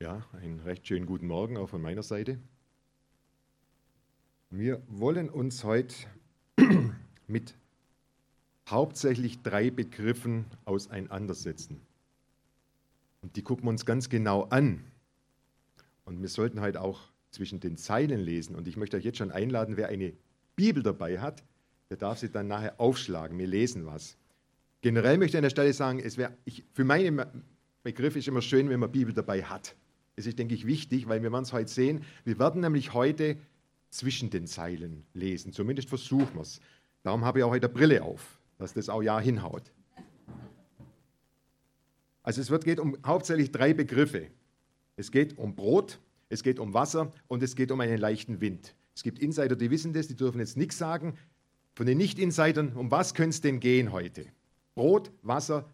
Ja, einen recht schönen guten Morgen auch von meiner Seite. Wir wollen uns heute mit hauptsächlich drei Begriffen auseinandersetzen. Und die gucken wir uns ganz genau an. Und wir sollten heute auch zwischen den Zeilen lesen. Und ich möchte euch jetzt schon einladen, wer eine Bibel dabei hat, der darf sie dann nachher aufschlagen. Wir lesen was. Generell möchte ich an der Stelle sagen, es wär, ich, für meine Begriffe ist immer schön, wenn man Bibel dabei hat. Das ist, denke ich, wichtig, weil wir es heute sehen. Wir werden nämlich heute zwischen den Zeilen lesen. Zumindest versuchen wir es. Darum habe ich auch heute Brille auf, dass das auch ja hinhaut. Also es wird, geht um hauptsächlich drei Begriffe. Es geht um Brot, es geht um Wasser und es geht um einen leichten Wind. Es gibt Insider, die wissen das, die dürfen jetzt nichts sagen. Von den Nicht-Insidern, um was könnte es denn gehen heute? Brot, Wasser,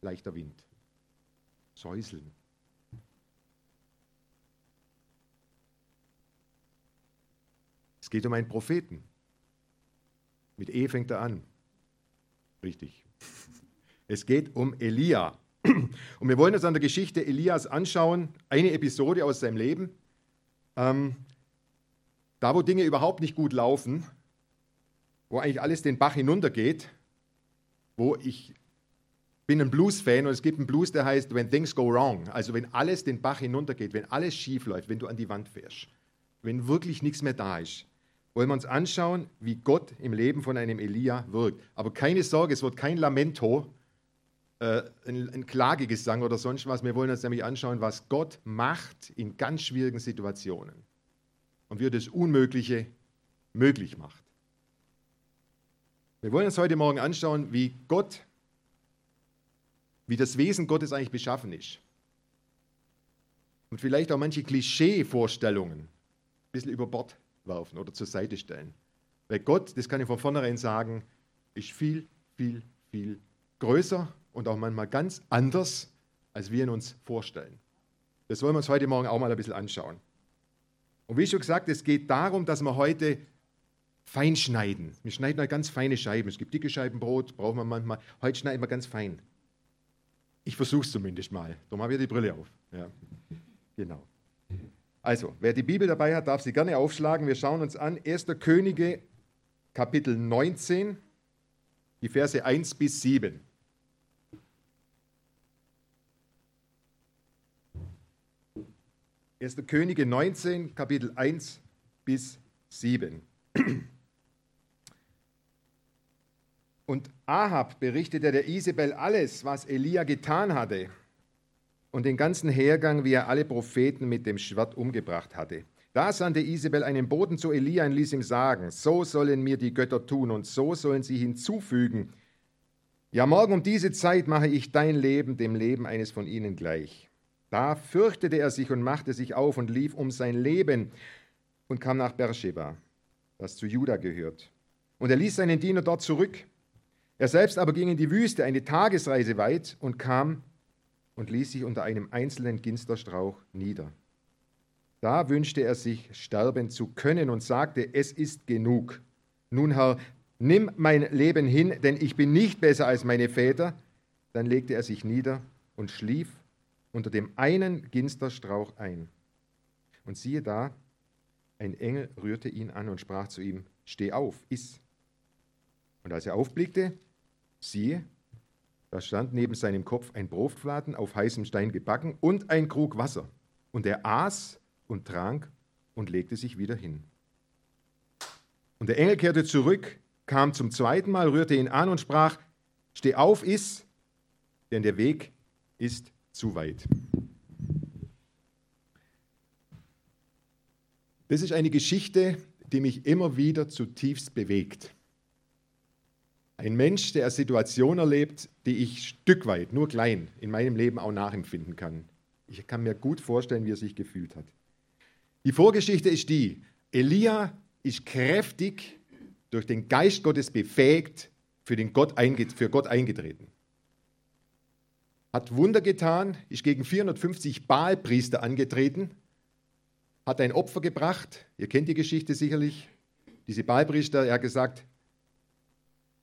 leichter Wind. Säuseln. Es geht um einen Propheten. Mit E fängt er an. Richtig. Es geht um Elia. Und wir wollen uns an der Geschichte Elias anschauen, eine Episode aus seinem Leben. Ähm, da, wo Dinge überhaupt nicht gut laufen, wo eigentlich alles den Bach hinuntergeht, wo ich bin ein Blues-Fan und es gibt einen Blues, der heißt When Things Go Wrong. Also wenn alles den Bach hinuntergeht, wenn alles schief läuft, wenn du an die Wand fährst, wenn wirklich nichts mehr da ist wollen wir uns anschauen, wie Gott im Leben von einem Elia wirkt. Aber keine Sorge, es wird kein Lamento, äh, ein, ein Klagegesang oder sonst was. Wir wollen uns nämlich anschauen, was Gott macht in ganz schwierigen Situationen und wie er das Unmögliche möglich macht. Wir wollen uns heute Morgen anschauen, wie Gott, wie das Wesen Gottes eigentlich beschaffen ist. Und vielleicht auch manche Klischee-Vorstellungen ein bisschen über Bord werfen oder zur Seite stellen. Weil Gott, das kann ich von vornherein sagen, ist viel, viel, viel größer und auch manchmal ganz anders, als wir ihn uns vorstellen. Das wollen wir uns heute Morgen auch mal ein bisschen anschauen. Und wie schon gesagt, es geht darum, dass wir heute fein schneiden. Wir schneiden heute ganz feine Scheiben. Es gibt dicke Scheiben Brot, brauchen wir manchmal. Heute schneiden wir ganz fein. Ich versuche es zumindest mal. Darum habe ich die Brille auf. Ja. Genau. Also, wer die Bibel dabei hat, darf sie gerne aufschlagen. Wir schauen uns an 1. Könige, Kapitel 19, die Verse 1 bis 7. Erste Könige 19, Kapitel 1 bis 7. Und Ahab berichtete der Isabel alles, was Elia getan hatte und den ganzen Hergang, wie er alle Propheten mit dem Schwert umgebracht hatte. Da sandte Isabel einen Boten zu Elia und ließ ihm sagen, so sollen mir die Götter tun und so sollen sie hinzufügen. Ja, morgen um diese Zeit mache ich dein Leben dem Leben eines von ihnen gleich. Da fürchtete er sich und machte sich auf und lief um sein Leben und kam nach Beersheba, das zu Juda gehört. Und er ließ seinen Diener dort zurück. Er selbst aber ging in die Wüste eine Tagesreise weit und kam und ließ sich unter einem einzelnen Ginsterstrauch nieder. Da wünschte er sich, sterben zu können und sagte, es ist genug. Nun, Herr, nimm mein Leben hin, denn ich bin nicht besser als meine Väter. Dann legte er sich nieder und schlief unter dem einen Ginsterstrauch ein. Und siehe da, ein Engel rührte ihn an und sprach zu ihm, Steh auf, iss. Und als er aufblickte, siehe, da stand neben seinem Kopf ein Brotfladen auf heißem Stein gebacken und ein Krug Wasser. Und er aß und trank und legte sich wieder hin. Und der Engel kehrte zurück, kam zum zweiten Mal, rührte ihn an und sprach, Steh auf, iss, denn der Weg ist zu weit. Das ist eine Geschichte, die mich immer wieder zutiefst bewegt. Ein Mensch, der Situation erlebt, die ich Stück weit, nur klein, in meinem Leben auch nachempfinden kann. Ich kann mir gut vorstellen, wie er sich gefühlt hat. Die Vorgeschichte ist die, Elia ist kräftig durch den Geist Gottes befähigt, für, den Gott, für Gott eingetreten. Hat Wunder getan, ist gegen 450 Baalpriester angetreten, hat ein Opfer gebracht. Ihr kennt die Geschichte sicherlich. Diese Baalpriester, er hat gesagt,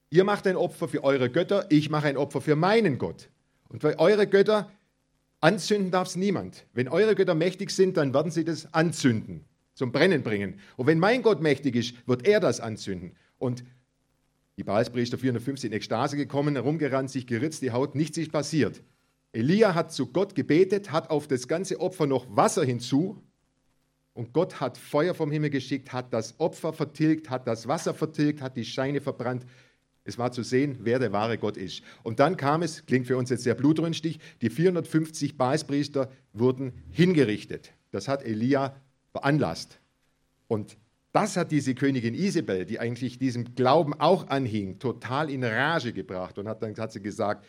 Ihr macht ein Opfer für eure Götter, ich mache ein Opfer für meinen Gott. Und für eure Götter Anzünden darf es niemand. Wenn eure Götter mächtig sind, dann werden sie das anzünden, zum Brennen bringen. Und wenn mein Gott mächtig ist, wird er das anzünden. Und die Baalspriester 450 in Ekstase gekommen, herumgerannt, sich geritzt, die Haut, nichts ist passiert. Elia hat zu Gott gebetet, hat auf das ganze Opfer noch Wasser hinzu und Gott hat Feuer vom Himmel geschickt, hat das Opfer vertilgt, hat das Wasser vertilgt, hat die Scheine verbrannt. Es war zu sehen, wer der wahre Gott ist. Und dann kam es, klingt für uns jetzt sehr blutrünstig, die 450 Baalspriester wurden hingerichtet. Das hat Elia veranlasst. Und das hat diese Königin Isabel, die eigentlich diesem Glauben auch anhing, total in Rage gebracht und hat dann hat sie gesagt,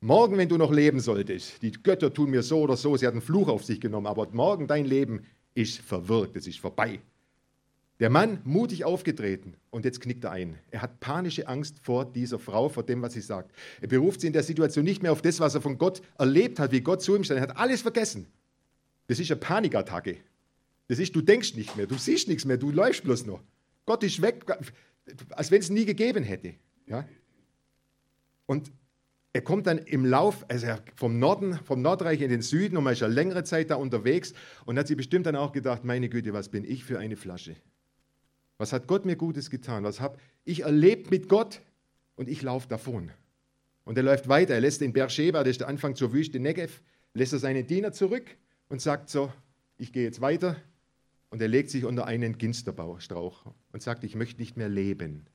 morgen, wenn du noch leben solltest, die Götter tun mir so oder so, sie hat einen Fluch auf sich genommen, aber morgen dein Leben ist verwirkt, es ist vorbei. Der Mann mutig aufgetreten und jetzt knickt er ein. Er hat panische Angst vor dieser Frau, vor dem, was sie sagt. Er beruft sie in der Situation nicht mehr auf das, was er von Gott erlebt hat, wie Gott zu ihm stand. Er hat alles vergessen. Das ist eine Panikattacke. Das ist, du denkst nicht mehr, du siehst nichts mehr, du läufst bloß noch. Gott ist weg, als wenn es nie gegeben hätte. Ja? Und er kommt dann im Lauf, also vom Norden, vom Nordreich in den Süden und man ist ja längere Zeit da unterwegs und hat sich bestimmt dann auch gedacht, meine Güte, was bin ich für eine Flasche? Was hat Gott mir Gutes getan? Was habe ich erlebt mit Gott? Und ich laufe davon. Und er läuft weiter. Er lässt den Beersheba, das ist der Anfang zur Wüste Negev, lässt er seine Diener zurück und sagt so, ich gehe jetzt weiter. Und er legt sich unter einen Ginsterstrauch und sagt, ich möchte nicht mehr leben.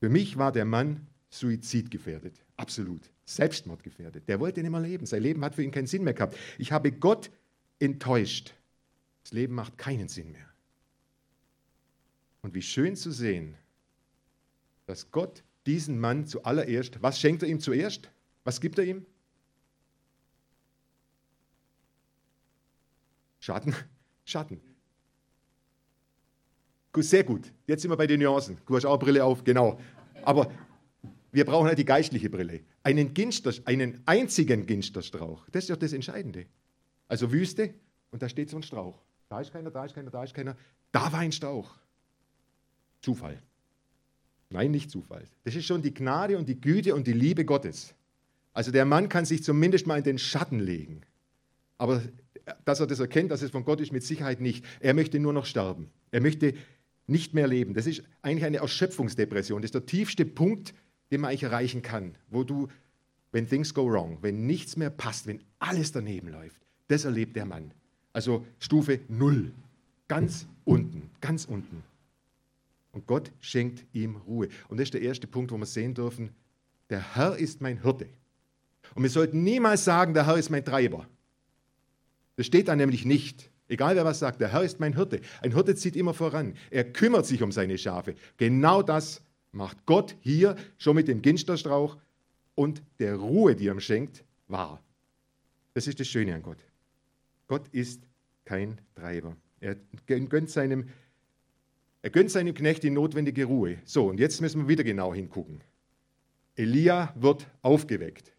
Für mich war der Mann suizidgefährdet, absolut, selbstmordgefährdet. Der wollte nicht mehr leben. Sein Leben hat für ihn keinen Sinn mehr gehabt. Ich habe Gott enttäuscht. Das Leben macht keinen Sinn mehr. Und wie schön zu sehen, dass Gott diesen Mann zuallererst, was schenkt er ihm zuerst? Was gibt er ihm? Schatten, Schatten. Sehr gut. Jetzt sind wir bei den Nuancen. Du hast auch Brille auf, genau. Aber wir brauchen halt die geistliche Brille. Einen, Ginster, einen einzigen Ginsterstrauch. Das ist doch das Entscheidende. Also Wüste und da steht so ein Strauch. Da ist keiner, da ist keiner, da ist keiner. Da war ein Strauch. Zufall. Nein, nicht Zufall. Das ist schon die Gnade und die Güte und die Liebe Gottes. Also der Mann kann sich zumindest mal in den Schatten legen. Aber dass er das erkennt, dass es von Gott ist, mit Sicherheit nicht. Er möchte nur noch sterben. Er möchte nicht mehr leben. Das ist eigentlich eine Erschöpfungsdepression. Das ist der tiefste Punkt, den man eigentlich erreichen kann, wo du, wenn things go wrong, wenn nichts mehr passt, wenn alles daneben läuft, das erlebt der Mann. Also Stufe Null, ganz unten, ganz unten. Und Gott schenkt ihm Ruhe. Und das ist der erste Punkt, wo wir sehen dürfen, der Herr ist mein Hirte. Und wir sollten niemals sagen, der Herr ist mein Treiber. Das steht da nämlich nicht. Egal wer was sagt, der Herr ist mein Hirte. Ein Hirte zieht immer voran. Er kümmert sich um seine Schafe. Genau das macht Gott hier schon mit dem Ginsterstrauch und der Ruhe, die er ihm schenkt, wahr. Das ist das Schöne an Gott. Gott ist kein Treiber. Er gönnt seinem, er gönnt seinem Knecht die notwendige Ruhe. So, und jetzt müssen wir wieder genau hingucken. Elia wird aufgeweckt.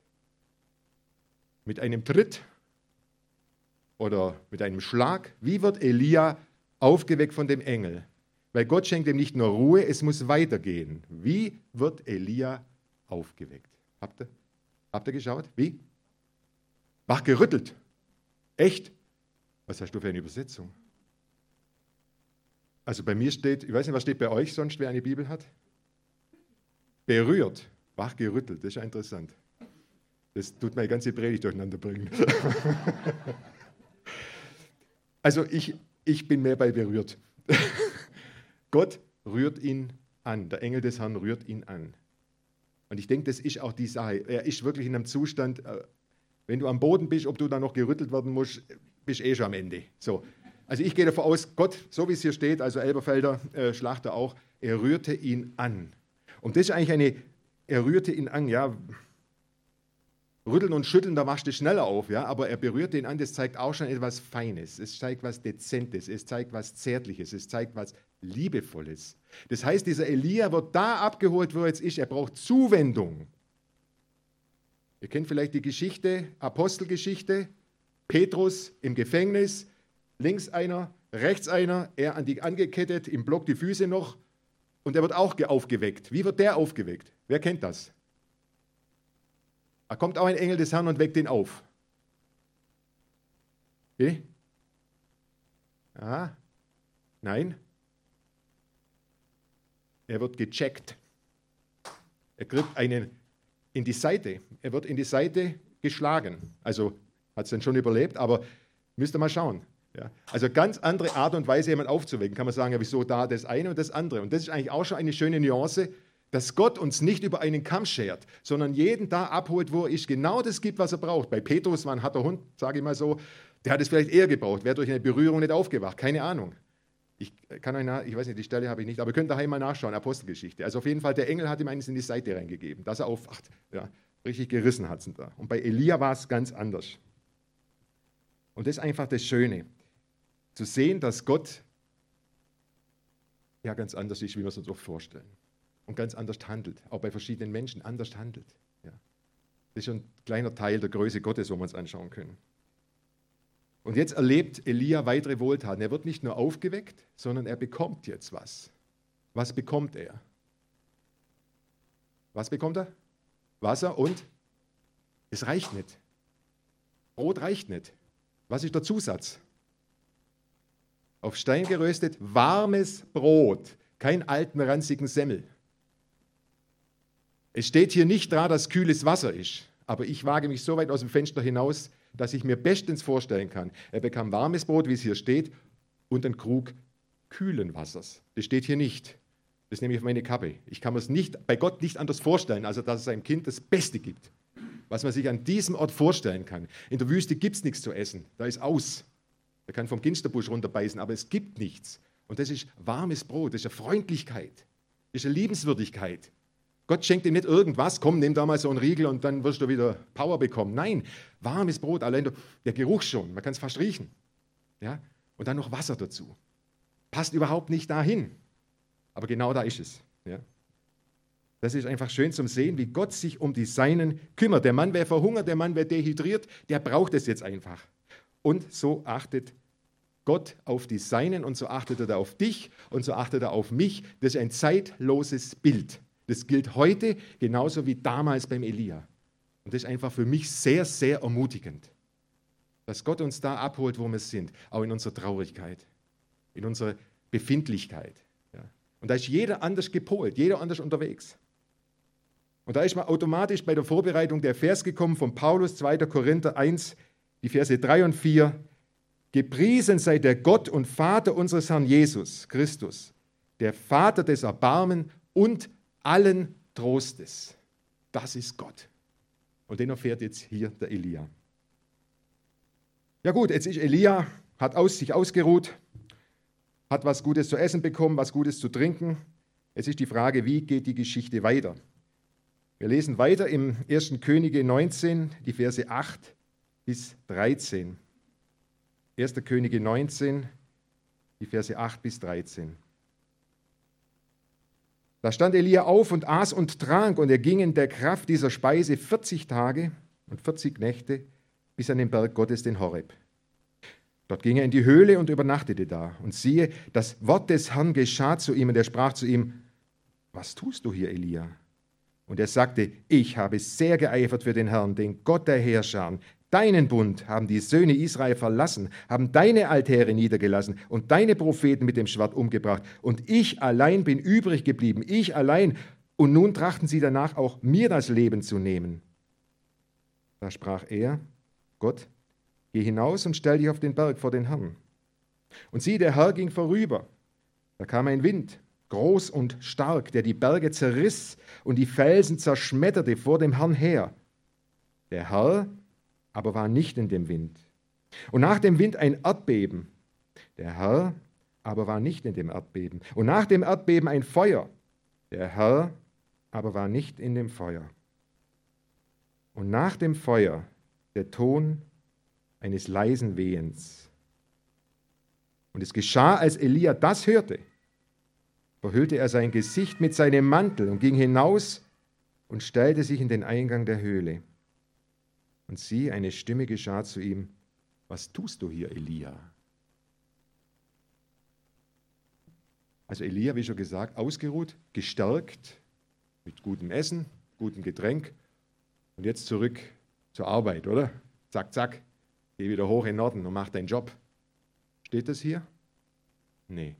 Mit einem Tritt oder mit einem Schlag. Wie wird Elia aufgeweckt von dem Engel? Weil Gott schenkt ihm nicht nur Ruhe, es muss weitergehen. Wie wird Elia aufgeweckt? Habt ihr, habt ihr geschaut? Wie? Wachgerüttelt. Echt? Was hast du für eine Übersetzung? Also bei mir steht, ich weiß nicht, was steht bei euch sonst, wer eine Bibel hat? Berührt, wachgerüttelt, das ist ja interessant. Das tut meine ganze Predigt durcheinander bringen. also ich, ich bin mehr bei berührt. Gott rührt ihn an. Der Engel des Herrn rührt ihn an. Und ich denke, das ist auch die Sache. Er ist wirklich in einem Zustand, äh, wenn du am Boden bist, ob du dann noch gerüttelt werden musst, bist eh schon am Ende. So. Also ich gehe davon aus, Gott, so wie es hier steht, also Elberfelder äh, Schlachter auch, er rührte ihn an. Und das ist eigentlich eine, er rührte ihn an, ja, Rütteln und Schütteln, da wachst du schneller auf, ja, aber er berührt ihn an, das zeigt auch schon etwas Feines, es zeigt was Dezentes, es zeigt was Zärtliches, es zeigt was Liebevolles. Das heißt, dieser Elia wird da abgeholt, wo er jetzt ist, er braucht Zuwendung. Ihr kennt vielleicht die Geschichte, Apostelgeschichte, Petrus im Gefängnis, links einer, rechts einer, er an die angekettet, im Block die Füße noch und er wird auch aufgeweckt. Wie wird der aufgeweckt? Wer kennt das? Da kommt auch ein Engel des Herrn und weckt ihn auf. Bitte? Ah, nein. Er wird gecheckt. Er kriegt einen in die Seite. Er wird in die Seite geschlagen. Also hat es dann schon überlebt, aber müsst ihr mal schauen. Ja. Also ganz andere Art und Weise, jemanden aufzuwecken. Kann man sagen, ja, wieso da das eine und das andere. Und das ist eigentlich auch schon eine schöne Nuance, dass Gott uns nicht über einen Kamm schert, sondern jeden da abholt, wo er ist, genau das gibt, was er braucht. Bei Petrus war ein harter Hund, sage ich mal so, der hat es vielleicht eher gebraucht, wäre durch eine Berührung nicht aufgewacht, keine Ahnung. Ich kann euch nach, ich weiß nicht, die Stelle habe ich nicht, aber ihr könnt daheim mal nachschauen, Apostelgeschichte. Also auf jeden Fall, der Engel hat ihm eines in die Seite reingegeben, dass er aufwacht. Ja, richtig gerissen hat es da. Und bei Elia war es ganz anders. Und das ist einfach das Schöne, zu sehen, dass Gott ja ganz anders ist, wie wir es uns oft vorstellen. Und ganz anders handelt, auch bei verschiedenen Menschen anders handelt. Ja. Das ist ein kleiner Teil der Größe Gottes, wo wir uns anschauen können. Und jetzt erlebt Elia weitere Wohltaten. Er wird nicht nur aufgeweckt, sondern er bekommt jetzt was. Was bekommt er? Was bekommt er? Wasser und es reicht nicht. Brot reicht nicht. Was ist der Zusatz? Auf Stein geröstet, warmes Brot, kein alten, ranzigen Semmel. Es steht hier nicht da, dass kühles Wasser ist, aber ich wage mich so weit aus dem Fenster hinaus, dass ich mir bestens vorstellen kann. Er bekam warmes Brot, wie es hier steht, und einen Krug kühlen Wassers. Das steht hier nicht. Das nehme ich auf meine Kappe. Ich kann mir es nicht, bei Gott nicht anders vorstellen, als dass es seinem Kind das Beste gibt, was man sich an diesem Ort vorstellen kann. In der Wüste gibt es nichts zu essen. Da ist aus. Er kann vom Ginsterbusch runterbeißen, aber es gibt nichts. Und das ist warmes Brot, das ist eine Freundlichkeit, das ist eine Liebenswürdigkeit. Gott schenkt ihm nicht irgendwas, komm, nimm da mal so einen Riegel und dann wirst du wieder Power bekommen. Nein, warmes Brot, allein der Geruch schon, man kann es fast riechen. Ja? Und dann noch Wasser dazu. Passt überhaupt nicht dahin. Aber genau da ist es. Ja? Das ist einfach schön zum Sehen, wie Gott sich um die Seinen kümmert. Der Mann wäre verhungert, der Mann wäre dehydriert, der braucht es jetzt einfach. Und so achtet Gott auf die Seinen und so achtet er auf dich und so achtet er auf mich. Das ist ein zeitloses Bild. Das gilt heute genauso wie damals beim Elia. Und das ist einfach für mich sehr, sehr ermutigend, dass Gott uns da abholt, wo wir sind, auch in unserer Traurigkeit, in unserer Befindlichkeit. Und da ist jeder anders gepolt, jeder anders unterwegs. Und da ist man automatisch bei der Vorbereitung der Vers gekommen von Paulus, 2. Korinther 1, die Verse 3 und 4. Gepriesen sei der Gott und Vater unseres Herrn Jesus Christus, der Vater des Erbarmen und allen Trostes. Das ist Gott. Und den erfährt jetzt hier der Elia. Ja gut, jetzt ist Elia, hat aus, sich ausgeruht, hat was Gutes zu essen bekommen, was Gutes zu trinken. Es ist die Frage, wie geht die Geschichte weiter? Wir lesen weiter im 1. Könige 19, die Verse 8 bis 13. 1. Könige 19, die Verse 8 bis 13. Da stand Elia auf und aß und trank, und er ging in der Kraft dieser Speise 40 Tage und 40 Nächte bis an den Berg Gottes, den Horeb. Dort ging er in die Höhle und übernachtete da. Und siehe, das Wort des Herrn geschah zu ihm, und er sprach zu ihm, was tust du hier, Elia? Und er sagte, ich habe sehr geeifert für den Herrn, den Gott der Herrscher. Deinen Bund haben die Söhne Israel verlassen, haben deine Altäre niedergelassen und deine Propheten mit dem Schwert umgebracht. Und ich allein bin übrig geblieben, ich allein. Und nun trachten sie danach auch mir das Leben zu nehmen. Da sprach er, Gott, geh hinaus und stell dich auf den Berg vor den Herrn. Und sieh, der Herr ging vorüber. Da kam ein Wind, groß und stark, der die Berge zerriss und die Felsen zerschmetterte vor dem Herrn her. Der Herr aber war nicht in dem Wind. Und nach dem Wind ein Erdbeben. Der Herr aber war nicht in dem Erdbeben. Und nach dem Erdbeben ein Feuer. Der Herr aber war nicht in dem Feuer. Und nach dem Feuer der Ton eines leisen Wehens. Und es geschah, als Elia das hörte, verhüllte er sein Gesicht mit seinem Mantel und ging hinaus und stellte sich in den Eingang der Höhle. Und sieh, eine Stimme geschah zu ihm, was tust du hier, Elia? Also Elia, wie schon gesagt, ausgeruht, gestärkt, mit gutem Essen, gutem Getränk und jetzt zurück zur Arbeit, oder? Zack, zack. Geh wieder hoch in den Norden und mach deinen Job. Steht das hier? Nee.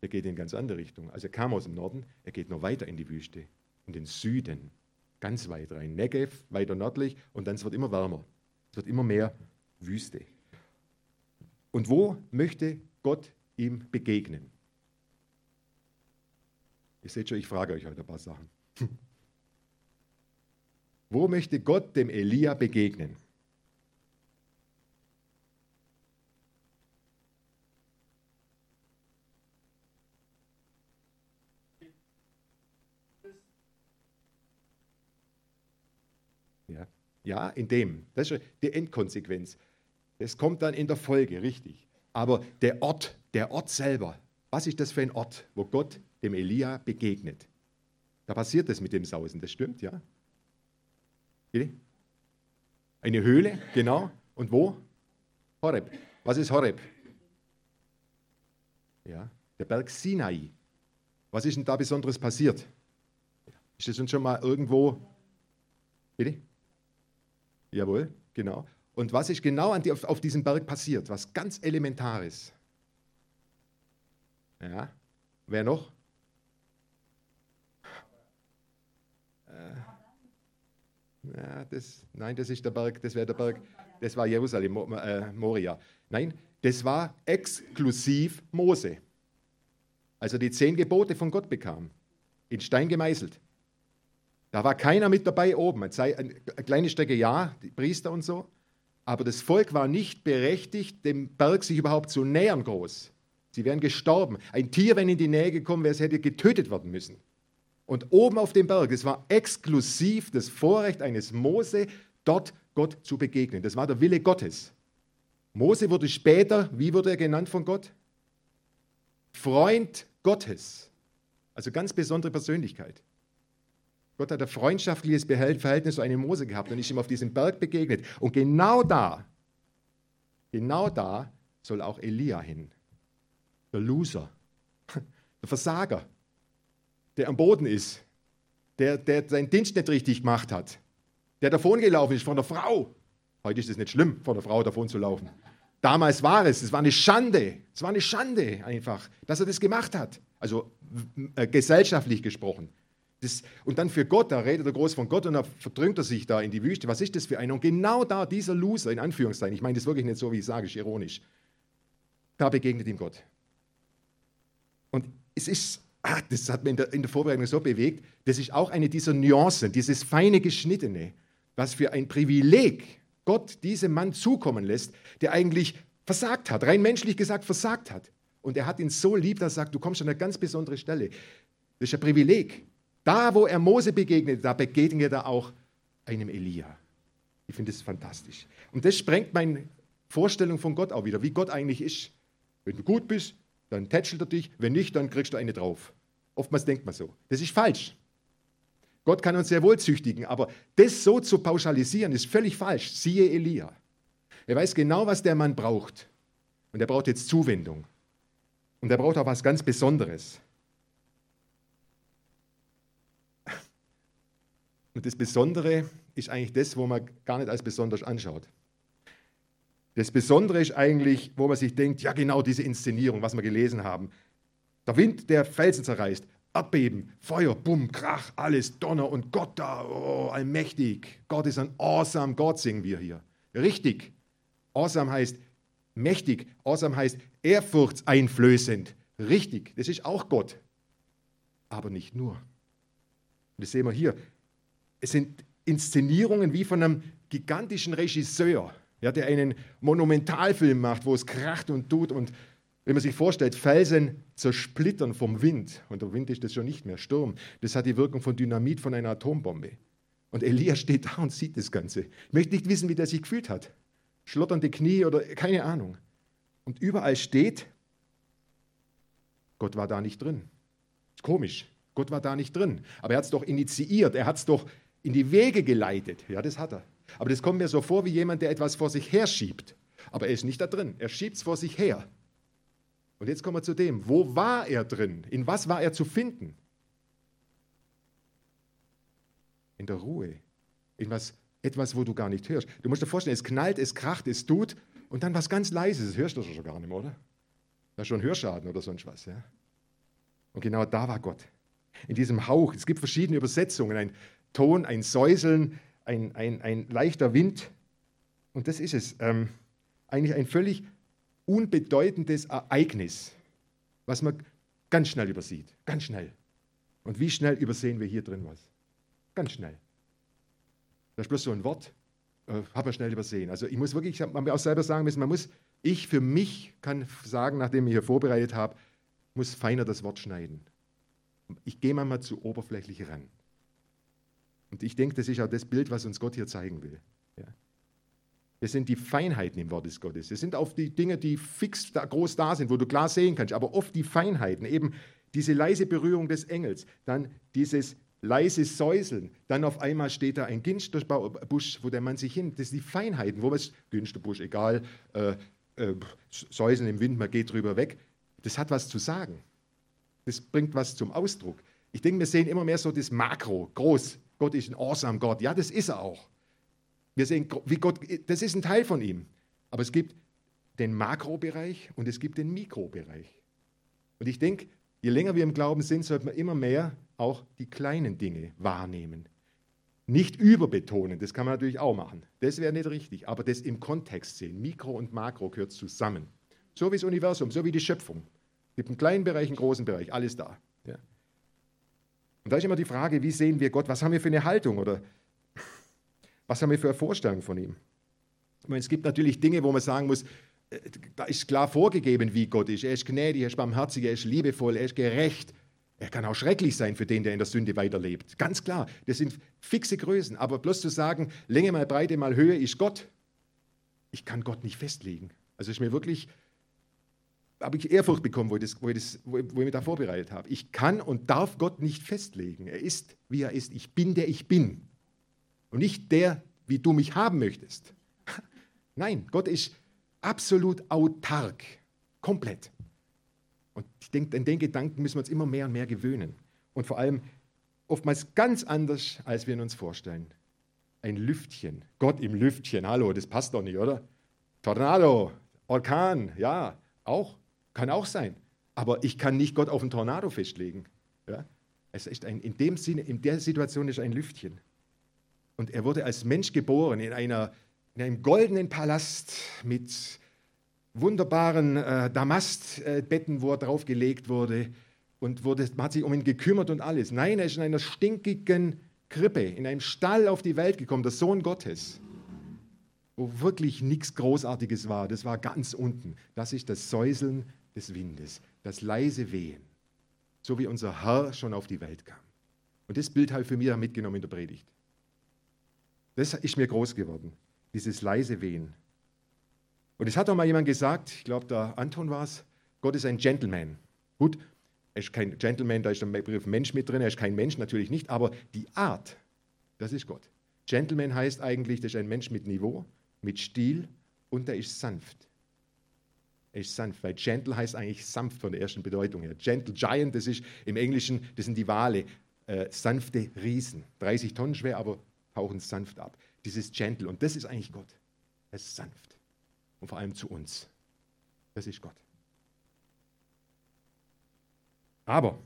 Er geht in ganz andere Richtung. Also er kam aus dem Norden, er geht noch weiter in die Wüste, in den Süden, ganz weit rein. Negev, weiter nördlich und dann es wird immer wärmer. Es wird immer mehr Wüste. Und wo möchte Gott ihm begegnen? Ihr seht schon, ich frage euch heute ein paar Sachen. Wo möchte Gott dem Elia begegnen? Ja, in dem. Das ist die Endkonsequenz. Das kommt dann in der Folge, richtig. Aber der Ort, der Ort selber, was ist das für ein Ort, wo Gott dem Elia begegnet? Da passiert das mit dem Sausen, das stimmt, ja? Eine Höhle, genau. Und wo? Horeb. Was ist Horeb? Ja, der Berg Sinai. Was ist denn da Besonderes passiert? Ist das uns schon mal irgendwo? Bitte? Jawohl, genau. Und was ist genau die, auf, auf, diesem Berg passiert? Was ganz Elementares. Ja, wer noch? Äh, ja, das, nein, das ist der Berg, das wäre der Berg, das war Jerusalem, äh, Moria. Nein, das war exklusiv Mose. Als er die zehn Gebote von Gott bekam, in Stein gemeißelt. Da war keiner mit dabei oben. Eine kleine Strecke ja, die Priester und so. Aber das Volk war nicht berechtigt, dem Berg sich überhaupt zu nähern groß. Sie wären gestorben. Ein Tier, wenn in die Nähe gekommen wäre, hätte getötet werden müssen. Und oben auf dem Berg, es war exklusiv das Vorrecht eines Mose, dort Gott zu begegnen. Das war der Wille Gottes. Mose wurde später, wie wurde er genannt von Gott? Freund Gottes. Also ganz besondere Persönlichkeit. Gott hat ein freundschaftliches Verhältnis zu einem Mose gehabt und ist ihm auf diesem Berg begegnet. Und genau da, genau da soll auch Elia hin. Der Loser, der Versager, der am Boden ist, der, der seinen Dienst nicht richtig gemacht hat, der davongelaufen ist von der Frau. Heute ist es nicht schlimm, von der Frau davon zu laufen. Damals war es, es war eine Schande, es war eine Schande einfach, dass er das gemacht hat. Also äh, gesellschaftlich gesprochen. Das, und dann für Gott, da redet er groß von Gott und da verdrängt er sich da in die Wüste. Was ist das für einer? Und genau da, dieser Loser, in Anführungszeichen, ich meine das wirklich nicht so, wie ich sage, ist ironisch, da begegnet ihm Gott. Und es ist, ach, das hat mich in der, in der Vorbereitung so bewegt, das ist auch eine dieser Nuancen, dieses feine Geschnittene, was für ein Privileg Gott diesem Mann zukommen lässt, der eigentlich versagt hat, rein menschlich gesagt versagt hat. Und er hat ihn so lieb, dass er sagt, du kommst an eine ganz besondere Stelle. Das ist ein Privileg. Da, wo er Mose begegnet, da begegnet er auch einem Elia. Ich finde das fantastisch. Und das sprengt meine Vorstellung von Gott auch wieder, wie Gott eigentlich ist. Wenn du gut bist, dann tätschelt er dich, wenn nicht, dann kriegst du eine drauf. Oftmals denkt man so. Das ist falsch. Gott kann uns sehr wohl züchtigen, aber das so zu pauschalisieren, ist völlig falsch. Siehe Elia. Er weiß genau, was der Mann braucht. Und er braucht jetzt Zuwendung. Und er braucht auch was ganz Besonderes. Und das Besondere ist eigentlich das, wo man gar nicht als besonders anschaut. Das Besondere ist eigentlich, wo man sich denkt, ja genau diese Inszenierung, was wir gelesen haben. Der Wind, der Felsen zerreißt, Abbeben, Feuer, Bumm, Krach, alles, Donner und Gott da, oh, allmächtig. Gott ist ein awesome Gott, singen wir hier. Richtig. Awesome heißt mächtig, awesome heißt ehrfurchtseinflößend. Richtig, das ist auch Gott. Aber nicht nur. Und das sehen wir hier. Es sind Inszenierungen wie von einem gigantischen Regisseur, ja, der einen Monumentalfilm macht, wo es kracht und tut. Und wenn man sich vorstellt, Felsen zersplittern vom Wind, und der Wind ist das schon nicht mehr, Sturm, das hat die Wirkung von Dynamit von einer Atombombe. Und Elia steht da und sieht das Ganze. Ich möchte nicht wissen, wie der sich gefühlt hat. Schlotternde Knie oder keine Ahnung. Und überall steht, Gott war da nicht drin. Komisch. Gott war da nicht drin. Aber er hat es doch initiiert. Er hat es doch in die Wege geleitet. Ja, das hat er. Aber das kommt mir so vor wie jemand, der etwas vor sich her schiebt. Aber er ist nicht da drin. Er schiebt es vor sich her. Und jetzt kommen wir zu dem. Wo war er drin? In was war er zu finden? In der Ruhe. In was etwas, wo du gar nicht hörst. Du musst dir vorstellen, es knallt, es kracht, es tut und dann was ganz Leises, das hörst du schon gar nicht mehr, oder? Da ist schon Hörschaden oder sonst was. Ja? Und genau da war Gott. In diesem Hauch. Es gibt verschiedene Übersetzungen. Ein Ton, ein Säuseln, ein, ein, ein leichter Wind. Und das ist es. Ähm, eigentlich ein völlig unbedeutendes Ereignis, was man ganz schnell übersieht. Ganz schnell. Und wie schnell übersehen wir hier drin was? Ganz schnell. Das ist bloß so ein Wort, äh, habe ich schnell übersehen. Also ich muss wirklich, man muss auch selber sagen müssen, man muss, ich für mich kann sagen, nachdem ich hier vorbereitet habe, muss feiner das Wort schneiden. Ich gehe manchmal zu oberflächlich ran. Und ich denke, das ist auch das Bild, was uns Gott hier zeigen will. Ja. Das sind die Feinheiten im Wort des Gottes. Das sind auch die Dinge, die fix da, groß da sind, wo du klar sehen kannst, aber oft die Feinheiten, eben diese leise Berührung des Engels, dann dieses leise Säuseln, dann auf einmal steht da ein Ginsterbusch, wo der Mann sich hin, das sind die Feinheiten, wo es, Ginsterbusch, egal, äh, äh, Säuseln im Wind, man geht drüber weg, das hat was zu sagen. Das bringt was zum Ausdruck. Ich denke, wir sehen immer mehr so das Makro, groß. Gott ist ein awesome Gott. Ja, das ist er auch. Wir sehen, wie Gott, das ist ein Teil von ihm. Aber es gibt den Makrobereich und es gibt den Mikrobereich. Und ich denke, je länger wir im Glauben sind, sollte man immer mehr auch die kleinen Dinge wahrnehmen. Nicht überbetonen, das kann man natürlich auch machen. Das wäre nicht richtig, aber das im Kontext sehen. Mikro und Makro gehört zusammen. So wie das Universum, so wie die Schöpfung. Es gibt einen kleinen Bereich, einen großen Bereich, alles da. Ja. Und da ist immer die Frage, wie sehen wir Gott? Was haben wir für eine Haltung oder was haben wir für eine Vorstellung von ihm? Ich meine, es gibt natürlich Dinge, wo man sagen muss, äh, da ist klar vorgegeben, wie Gott ist. Er ist gnädig, er ist barmherzig, er ist liebevoll, er ist gerecht. Er kann auch schrecklich sein für den, der in der Sünde weiterlebt. Ganz klar, das sind fixe Größen. Aber bloß zu sagen, Länge mal Breite mal Höhe ist Gott, ich kann Gott nicht festlegen. Also ist mir wirklich habe ich Ehrfurcht bekommen, wo ich, das, wo, ich das, wo, ich, mich da vorbereitet habe. Ich kann und darf Gott nicht festlegen. Er ist, wie er ist. Ich bin, der ich bin. Und nicht der, wie du mich haben möchtest. Nein, Gott ist absolut autark. Komplett. Und ich denke, an den Gedanken müssen wir uns immer mehr und mehr gewöhnen. Und vor allem oftmals ganz anders, als wir uns vorstellen. Ein Lüftchen. Gott im Lüftchen. Hallo, das passt doch nicht, oder? Tornado, Orkan, ja, auch. Kann auch sein. Aber ich kann nicht Gott auf einen Tornado festlegen. Ja? Es ist ein, in dem Sinne, in der Situation ist ein Lüftchen. Und er wurde als Mensch geboren in, einer, in einem goldenen Palast mit wunderbaren äh, Damastbetten, wo er draufgelegt wurde und wurde, man hat sich um ihn gekümmert und alles. Nein, er ist in einer stinkigen Krippe, in einem Stall auf die Welt gekommen, der Sohn Gottes, wo wirklich nichts Großartiges war. Das war ganz unten. Das ist das Säuseln des Windes, das leise Wehen, so wie unser Herr schon auf die Welt kam. Und das Bild habe ich für mich mitgenommen in der Predigt. Das ist mir groß geworden, dieses leise Wehen. Und es hat auch mal jemand gesagt, ich glaube, der Anton war es, Gott ist ein Gentleman. Gut, er ist kein Gentleman, da ist der Begriff Mensch mit drin, er ist kein Mensch, natürlich nicht, aber die Art, das ist Gott. Gentleman heißt eigentlich, das ist ein Mensch mit Niveau, mit Stil und er ist sanft. Er ist sanft, weil gentle heißt eigentlich sanft von der ersten Bedeutung her. Gentle Giant, das ist im Englischen, das sind die Wale, äh, sanfte Riesen. 30 Tonnen schwer, aber tauchen sanft ab. Dieses gentle und das ist eigentlich Gott. Er ist sanft und vor allem zu uns. Das ist Gott. Aber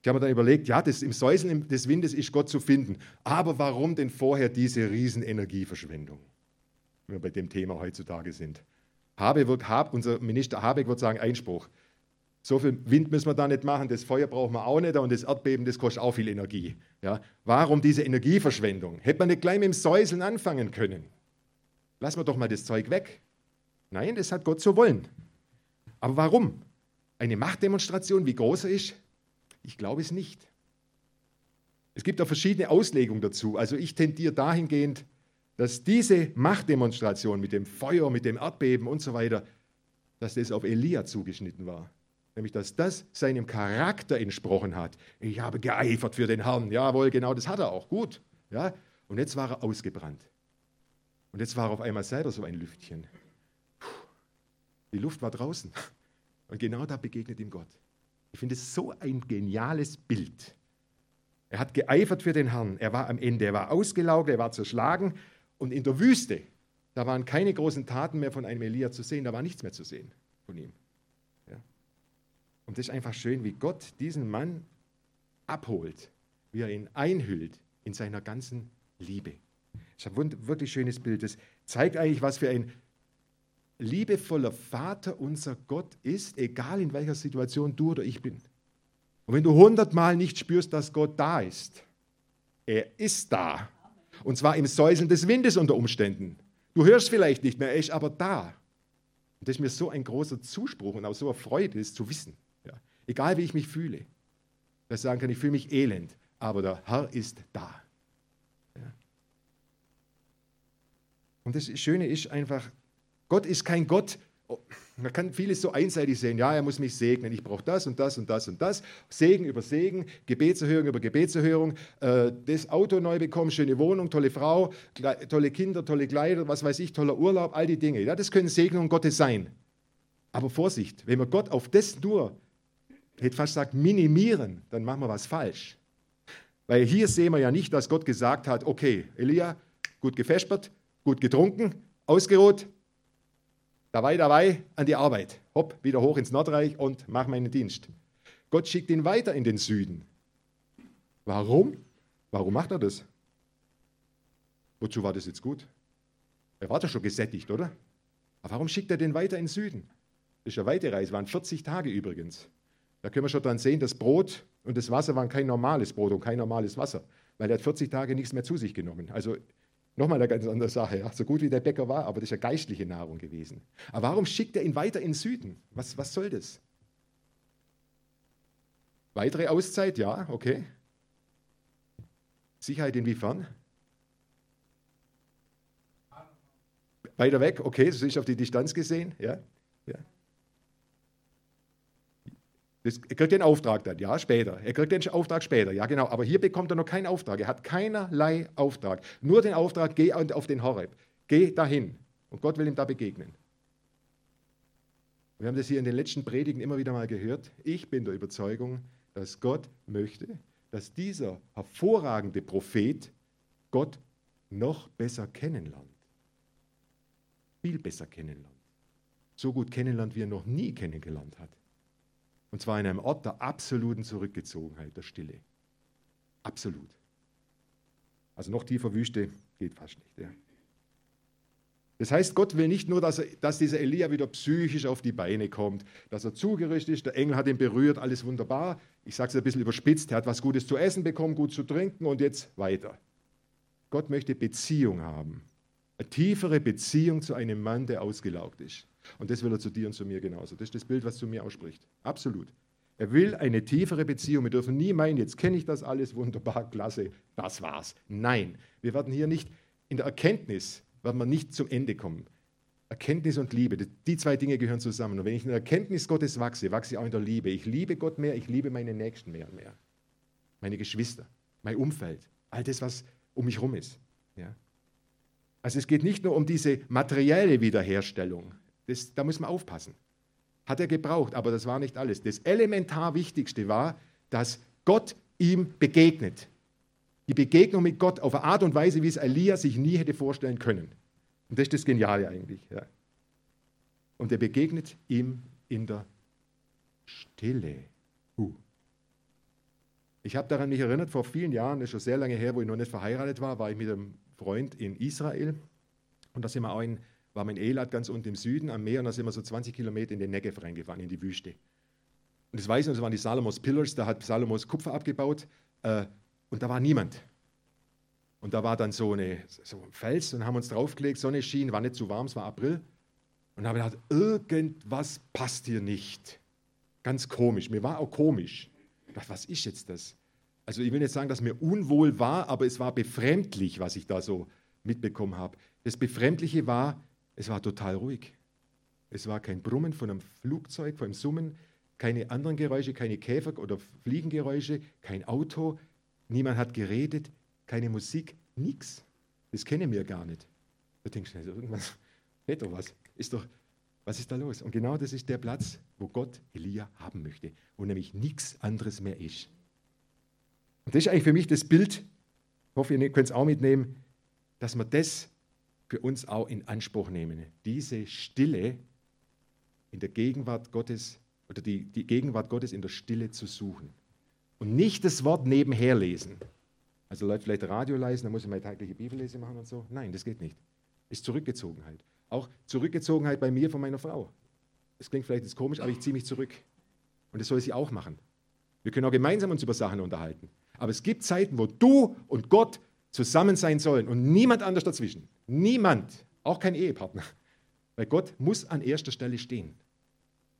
ich habe mir dann überlegt, ja, das, im Säuseln des Windes ist Gott zu finden. Aber warum denn vorher diese Riesenenergieverschwendung, wenn wir bei dem Thema heutzutage sind? Habeck wird, Hab, unser Minister Habeck wird sagen, Einspruch. So viel Wind müssen wir da nicht machen, das Feuer brauchen wir auch nicht und das Erdbeben, das kostet auch viel Energie. Ja, warum diese Energieverschwendung? Hätte man nicht gleich mit dem Säuseln anfangen können? Lassen wir doch mal das Zeug weg. Nein, das hat Gott so wollen. Aber warum? Eine Machtdemonstration, wie groß er ist? Ich glaube es nicht. Es gibt auch verschiedene Auslegungen dazu. Also ich tendiere dahingehend, dass diese Machtdemonstration mit dem Feuer, mit dem Erdbeben und so weiter, dass das auf Elia zugeschnitten war. Nämlich, dass das seinem Charakter entsprochen hat. Ich habe geeifert für den Herrn. Jawohl, genau, das hat er auch. Gut. Ja? Und jetzt war er ausgebrannt. Und jetzt war er auf einmal selber so ein Lüftchen. Die Luft war draußen. Und genau da begegnet ihm Gott. Ich finde es so ein geniales Bild. Er hat geeifert für den Herrn. Er war am Ende. Er war ausgelaugt, er war zerschlagen Und in der Wüste, da waren keine großen Taten mehr von einem Elia zu sehen, da war nichts mehr zu sehen von ihm. Ja. Und das ist einfach schön, wie Gott diesen Mann abholt, wie er ihn einhüllt in seiner ganzen Liebe. Das ist ein wirklich schönes Bild. Das zeigt eigentlich, was für ein liebevoller Vater unser Gott ist, egal in welcher Situation du oder ich bin. Und wenn du hundertmal nicht spürst, dass Gott da ist, er ist da. Und zwar im Säuseln des Windes unter Umständen. Du hörst vielleicht nicht mehr, er ist aber da. Und das ist mir so ein großer Zuspruch und auch so eine Freude, das zu wissen. Ja. Egal wie ich mich fühle. Dass ich sagen kann, ich fühle mich elend, aber der Herr ist da. Ja. Und das Schöne ist einfach, Gott ist kein Gott, man kann vieles so einseitig sehen. Ja, er muss mich segnen. Ich brauche das und das und das und das. Segen über Segen, Gebetserhörung über Gebetserhörung, äh, das Auto neu bekommen, schöne Wohnung, tolle Frau, tolle Kinder, tolle Kleider, was weiß ich, toller Urlaub, all die Dinge. Ja, das können Segnungen Gottes sein. Aber Vorsicht, wenn wir Gott auf das nur, hätte fast gesagt, minimieren, dann machen wir was falsch. Weil hier sehen wir ja nicht, dass Gott gesagt hat, okay, Elia, gut gefespert, gut getrunken, ausgeruht, Dabei, dabei, an die Arbeit. Hopp, wieder hoch ins Nordreich und mach meinen Dienst. Gott schickt ihn weiter in den Süden. Warum? Warum macht er das? Wozu war das jetzt gut? Er war doch schon gesättigt, oder? Aber warum schickt er den weiter in den Süden? Das ist eine weite Reise, waren 40 Tage übrigens. Da können wir schon dran sehen, das Brot und das Wasser waren kein normales Brot und kein normales Wasser, weil er hat 40 Tage nichts mehr zu sich genommen. Also Nochmal eine ganz andere Sache. Ja. So gut wie der Bäcker war, aber das ist ja geistliche Nahrung gewesen. Aber warum schickt er ihn weiter in den Süden? Was, was soll das? Weitere Auszeit? Ja, okay. Sicherheit inwiefern? Weiter weg, okay, das ist auf die Distanz gesehen. Ja, ja. Das, er kriegt den Auftrag dann, ja, später. Er kriegt den Auftrag später, ja, genau. Aber hier bekommt er noch keinen Auftrag. Er hat keinerlei Auftrag. Nur den Auftrag, geh auf den Horeb. Geh dahin. Und Gott will ihm da begegnen. Wir haben das hier in den letzten Predigen immer wieder mal gehört. Ich bin der Überzeugung, dass Gott möchte, dass dieser hervorragende Prophet Gott noch besser kennenlernt. Viel besser kennenlernt. So gut kennenlernt, wie er noch nie kennengelernt hat. Und zwar in einem Ort der absoluten Zurückgezogenheit, der Stille. Absolut. Also noch tiefer Wüste geht fast nicht. Ja. Das heißt, Gott will nicht nur, dass, er, dass dieser Elia wieder psychisch auf die Beine kommt, dass er zugerüstet ist, der Engel hat ihn berührt, alles wunderbar. Ich sage es ein bisschen überspitzt, er hat was Gutes zu essen bekommen, gut zu trinken und jetzt weiter. Gott möchte Beziehung haben. Eine tiefere Beziehung zu einem Mann, der ausgelaugt ist. Und das will er zu dir und zu mir genauso. Das ist das Bild, was zu mir ausspricht. Absolut. Er will eine tiefere Beziehung. Wir dürfen nie meinen, jetzt kenne ich das alles wunderbar, klasse, das war's. Nein, wir werden hier nicht, in der Erkenntnis werden wir nicht zum Ende kommen. Erkenntnis und Liebe, die zwei Dinge gehören zusammen. Und wenn ich in der Erkenntnis Gottes wachse, wachse ich auch in der Liebe. Ich liebe Gott mehr, ich liebe meine Nächsten mehr und mehr. Meine Geschwister, mein Umfeld, all das, was um mich herum ist. Ja. Also es geht nicht nur um diese materielle Wiederherstellung, das, da muss man aufpassen. Hat er gebraucht, aber das war nicht alles. Das elementar Wichtigste war, dass Gott ihm begegnet. Die Begegnung mit Gott auf eine Art und Weise, wie es Elia sich nie hätte vorstellen können. Und das ist das Geniale eigentlich. Ja. Und er begegnet ihm in der Stille. Uh. Ich habe daran mich erinnert, vor vielen Jahren, das ist schon sehr lange her, wo ich noch nicht verheiratet war, war ich mit einem Freund in Israel. Und da sind wir auch in war mein Elat ganz unten im Süden am Meer und da sind wir so 20 Kilometer in den Negev reingefahren, in die Wüste. Und das weiß ich noch, das waren die Salomos Pillars, da hat Salomos Kupfer abgebaut äh, und da war niemand. Und da war dann so, eine, so ein Fels und haben uns draufgelegt, Sonne schien, war nicht zu warm, es war April. Und habe gedacht, irgendwas passt hier nicht. Ganz komisch, mir war auch komisch. Ich dachte, was ist jetzt das? Also ich will nicht sagen, dass mir unwohl war, aber es war befremdlich, was ich da so mitbekommen habe. Das Befremdliche war, es war total ruhig. Es war kein Brummen von einem Flugzeug, von einem Summen, keine anderen Geräusche, keine Käfer- oder Fliegengeräusche, kein Auto, niemand hat geredet, keine Musik, nichts. Das kennen wir gar nicht. Da denkst du, irgendwas, fehlt doch was. Ist doch, was ist da los? Und genau das ist der Platz, wo Gott Elia haben möchte, wo nämlich nichts anderes mehr ist. Und das ist eigentlich für mich das Bild, ich hoffe, ihr könnt es auch mitnehmen, dass man das für uns auch in Anspruch nehmen, diese Stille in der Gegenwart Gottes oder die, die Gegenwart Gottes in der Stille zu suchen. Und nicht das Wort nebenher lesen. Also Leute vielleicht Radio leisen, dann muss ich meine tägliche Bibellese machen und so. Nein, das geht nicht. Ist Zurückgezogenheit. Auch Zurückgezogenheit bei mir von meiner Frau. Das klingt vielleicht jetzt komisch, aber ich ziehe mich zurück. Und das soll sie auch machen. Wir können auch gemeinsam uns über Sachen unterhalten. Aber es gibt Zeiten, wo du und Gott zusammen sein sollen und niemand anders dazwischen. Niemand, auch kein Ehepartner. Weil Gott muss an erster Stelle stehen.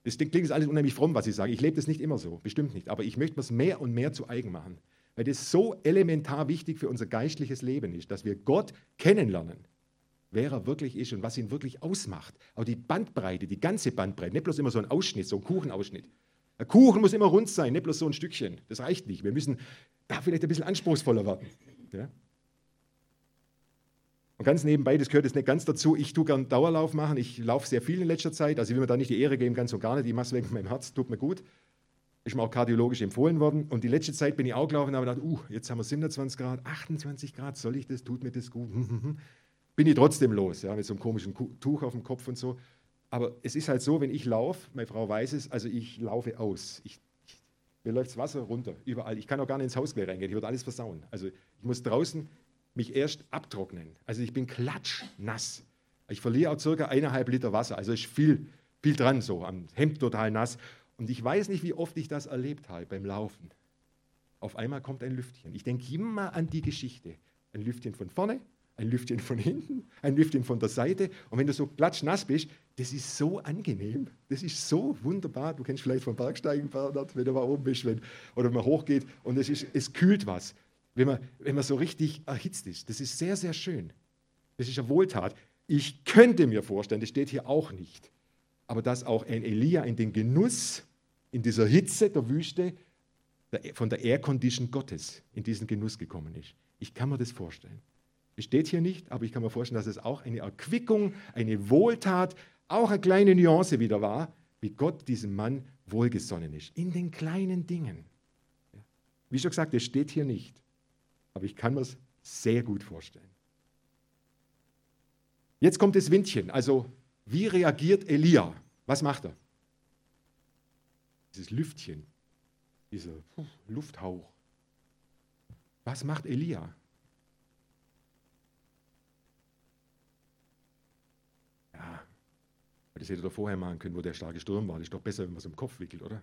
Das klingt jetzt alles unheimlich fromm, was ich sage. Ich lebe das nicht immer so, bestimmt nicht. Aber ich möchte mir es mehr und mehr zu eigen machen. Weil das so elementar wichtig für unser geistliches Leben ist, dass wir Gott kennenlernen wer er wirklich ist und was ihn wirklich ausmacht. Aber die Bandbreite, die ganze Bandbreite, nicht bloß immer so ein Ausschnitt, so ein Kuchenausschnitt. Ein Kuchen muss immer rund sein, nicht bloß so ein Stückchen. Das reicht nicht. Wir müssen da vielleicht ein bisschen anspruchsvoller werden. Ja? Und ganz nebenbei, das gehört jetzt nicht ganz dazu, ich tue gern Dauerlauf machen. Ich laufe sehr viel in letzter Zeit. Also ich will mir da nicht die Ehre geben, ganz und gar nicht. Ich mache es wegen meinem Herz, tut mir gut. Ist mir auch kardiologisch empfohlen worden. Und die letzte Zeit bin ich auch gelaufen und habe gedacht, uh, jetzt haben wir 27 Grad, 28 Grad, soll ich das, tut mir das gut? bin ich trotzdem los, ja, mit so einem komischen Tuch auf dem Kopf und so. Aber es ist halt so, wenn ich laufe, meine Frau weiß es, also ich laufe aus. Ich, ich, mir läuft das Wasser runter, überall. Ich kann auch gar nicht ins Haus reingehen, ich würde alles versauen. Also ich muss draußen mich erst abtrocknen. Also ich bin klatschnass. Ich verliere auch circa eineinhalb Liter Wasser, also ist viel, viel dran so, am Hemd total nass. Und ich weiß nicht, wie oft ich das erlebt habe beim Laufen. Auf einmal kommt ein Lüftchen. Ich denke immer an die Geschichte. Ein Lüftchen von vorne, ein Lüftchen von hinten, ein Lüftchen von der Seite. Und wenn du so klatschnass bist, das ist so angenehm. Das ist so wunderbar. Du kennst vielleicht vom Bergsteigen, wenn du mal oben bist wenn, oder man hochgeht und es, ist, es kühlt was, wenn man, wenn man so richtig erhitzt ist. Das ist sehr, sehr schön. Das ist eine Wohltat. Ich könnte mir vorstellen, das steht hier auch nicht, aber dass auch ein Elia in den Genuss, in dieser Hitze der Wüste, von der Aircondition Gottes in diesen Genuss gekommen ist. Ich kann mir das vorstellen. Es steht hier nicht, aber ich kann mir vorstellen, dass es auch eine Erquickung, eine Wohltat, auch eine kleine Nuance wieder war, wie Gott diesem Mann wohlgesonnen ist. In den kleinen Dingen. Wie schon gesagt, es steht hier nicht, aber ich kann mir es sehr gut vorstellen. Jetzt kommt das Windchen. Also, wie reagiert Elia? Was macht er? Dieses Lüftchen, dieser Lufthauch. Was macht Elia? Das hätte er vorher machen können, wo der starke Sturm war. Das ist doch besser, wenn man es im Kopf wickelt, oder?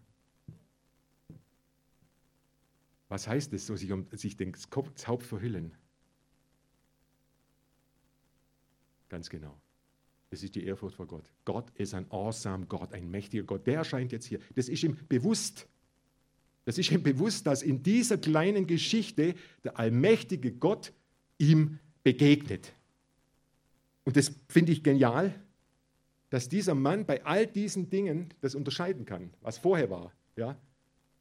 Was heißt es, so sich, um, sich das, Kopf, das Haupt verhüllen? Ganz genau. Das ist die Ehrfurcht vor Gott. Gott ist ein awesome Gott, ein mächtiger Gott. Der erscheint jetzt hier. Das ist ihm bewusst. Das ist ihm bewusst, dass in dieser kleinen Geschichte der allmächtige Gott ihm begegnet. Und das finde ich genial dass dieser Mann bei all diesen Dingen das unterscheiden kann, was vorher war. Ja?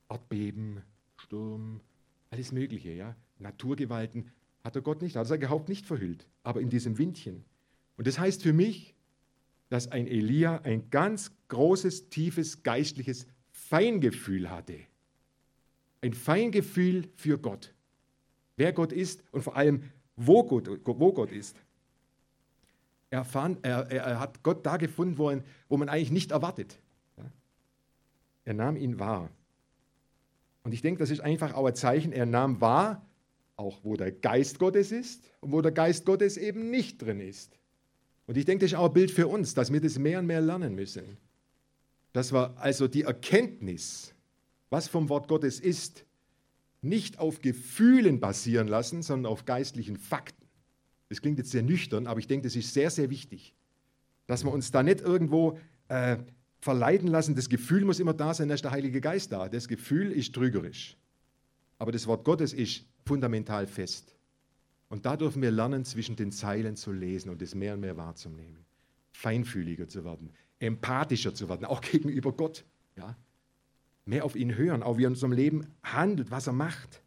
Erdbeben, Sturm, alles Mögliche, ja? Naturgewalten hat er Gott nicht, hat er sein Haupt nicht verhüllt, aber in diesem Windchen. Und das heißt für mich, dass ein Elia ein ganz großes, tiefes geistliches Feingefühl hatte. Ein Feingefühl für Gott. Wer Gott ist und vor allem, wo Gott, wo Gott ist. Er, fand, er, er, hat Gott da gefunden, wo, wo man eigentlich nicht erwartet. Er nahm ihn wahr. Und ich denke, das ist einfach auch ein Zeichen, er nahm wahr, auch wo der Geist Gottes ist und wo der Geist Gottes eben nicht drin ist. Und ich denke, das ist auch ein Bild für uns, dass wir das mehr und mehr lernen müssen. Dass wir also die Erkenntnis, was vom Wort Gottes ist, nicht auf Gefühlen basieren lassen, sondern auf geistlichen Fakten. Das klingt jetzt sehr nüchtern, aber ich denke, das ist sehr, sehr wichtig, dass wir uns da nicht irgendwo äh, verleiten lassen. Das Gefühl muss immer da sein, da ist der Heilige Geist da. Das Gefühl ist trügerisch. Aber das Wort Gottes ist fundamental fest. Und da dürfen wir lernen, zwischen den Zeilen zu lesen und es mehr und mehr wahrzunehmen. Feinfühliger zu werden, empathischer zu werden, auch gegenüber Gott. Ja? Mehr auf ihn hören, auch wie er in unserem Leben handelt, was er macht.